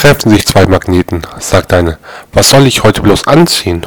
treffen sich zwei Magneten, sagt eine: Was soll ich heute bloß anziehen?